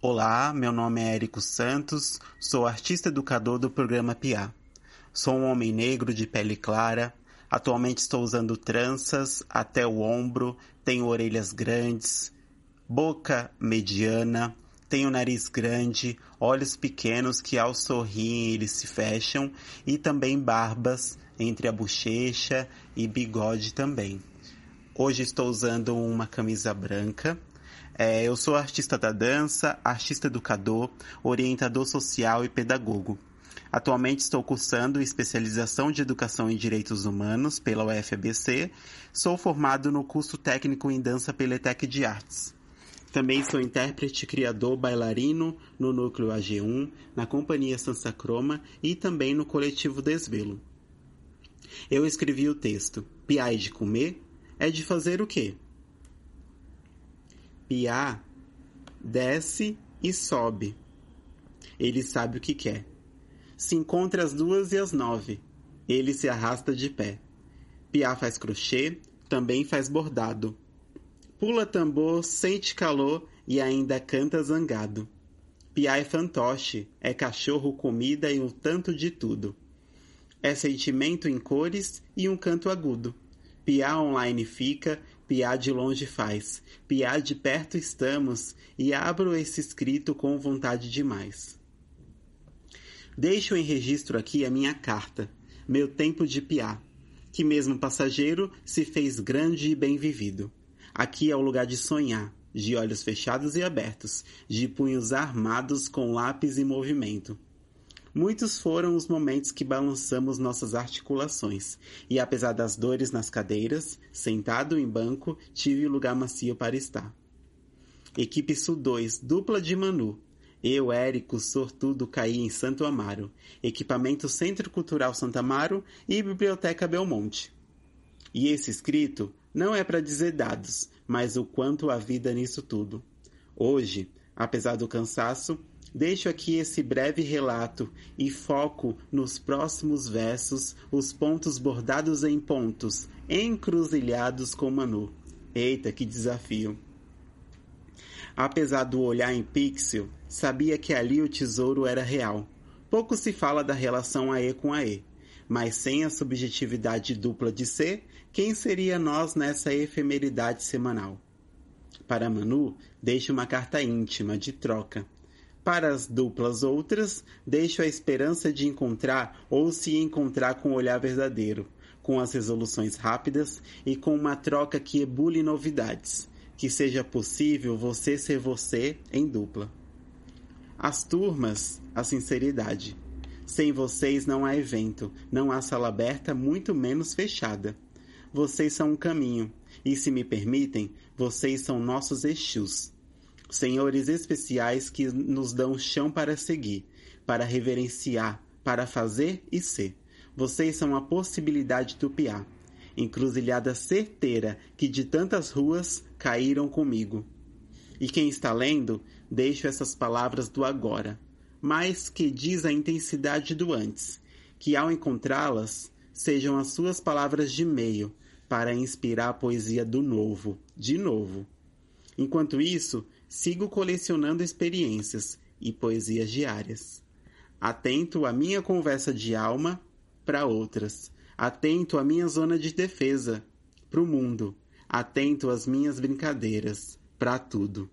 Olá, meu nome é Érico Santos, sou artista educador do programa PIA. Sou um homem negro de pele clara, atualmente estou usando tranças até o ombro, tenho orelhas grandes, boca mediana, tenho nariz grande, olhos pequenos que ao sorrirem eles se fecham e também barbas entre a bochecha e bigode também. Hoje estou usando uma camisa branca é, eu sou artista da dança, artista educador, orientador social e pedagogo. Atualmente estou cursando especialização de Educação em Direitos Humanos pela UFABC. Sou formado no curso técnico em dança pela ETEC de Artes. Também sou intérprete, criador, bailarino no Núcleo AG1, na Companhia Sansa Croma e também no coletivo Desvelo. Eu escrevi o texto Piai de comer é de fazer o quê? Piá desce e sobe. Ele sabe o que quer. Se encontra às duas e às nove. Ele se arrasta de pé. Piá faz crochê, também faz bordado. Pula tambor, sente calor e ainda canta zangado. Piá é fantoche, é cachorro, comida e um tanto de tudo. É sentimento em cores e um canto agudo. Piá online fica Piá de longe faz, piá de perto estamos, e abro esse escrito com vontade demais. Deixo em registro aqui a minha carta, meu tempo de piá, que mesmo passageiro se fez grande e bem vivido. Aqui é o lugar de sonhar, de olhos fechados e abertos, de punhos armados com lápis em movimento Muitos foram os momentos que balançamos nossas articulações, e apesar das dores nas cadeiras, sentado em banco, tive lugar macio para estar. Equipe Sul-2, dupla de Manu. Eu, Érico, sortudo, caí em Santo Amaro. Equipamento Centro Cultural Santa Amaro e Biblioteca Belmonte. E esse escrito não é para dizer dados, mas o quanto há vida nisso tudo. Hoje, apesar do cansaço, Deixo aqui esse breve relato e foco nos próximos versos os pontos bordados em pontos, encruzilhados com Manu. Eita, que desafio! Apesar do olhar em pixel, sabia que ali o tesouro era real. Pouco se fala da relação AE com AE, mas sem a subjetividade dupla de ser, quem seria nós nessa efemeridade semanal? Para Manu, deixo uma carta íntima de troca para as duplas outras, deixo a esperança de encontrar ou se encontrar com o olhar verdadeiro, com as resoluções rápidas e com uma troca que ebule novidades, que seja possível você ser você em dupla. As turmas, a sinceridade. Sem vocês não há evento, não há sala aberta, muito menos fechada. Vocês são um caminho, e se me permitem, vocês são nossos Exus senhores especiais que nos dão chão para seguir, para reverenciar, para fazer e ser. Vocês são a possibilidade do piá, encruzilhada certeira que de tantas ruas caíram comigo. E quem está lendo, deixo essas palavras do agora, mas que diz a intensidade do antes, que ao encontrá-las, sejam as suas palavras de meio para inspirar a poesia do novo, de novo. Enquanto isso, sigo colecionando experiências e poesias diárias. Atento à minha conversa de alma para outras. Atento à minha zona de defesa para o mundo. Atento às minhas brincadeiras para tudo.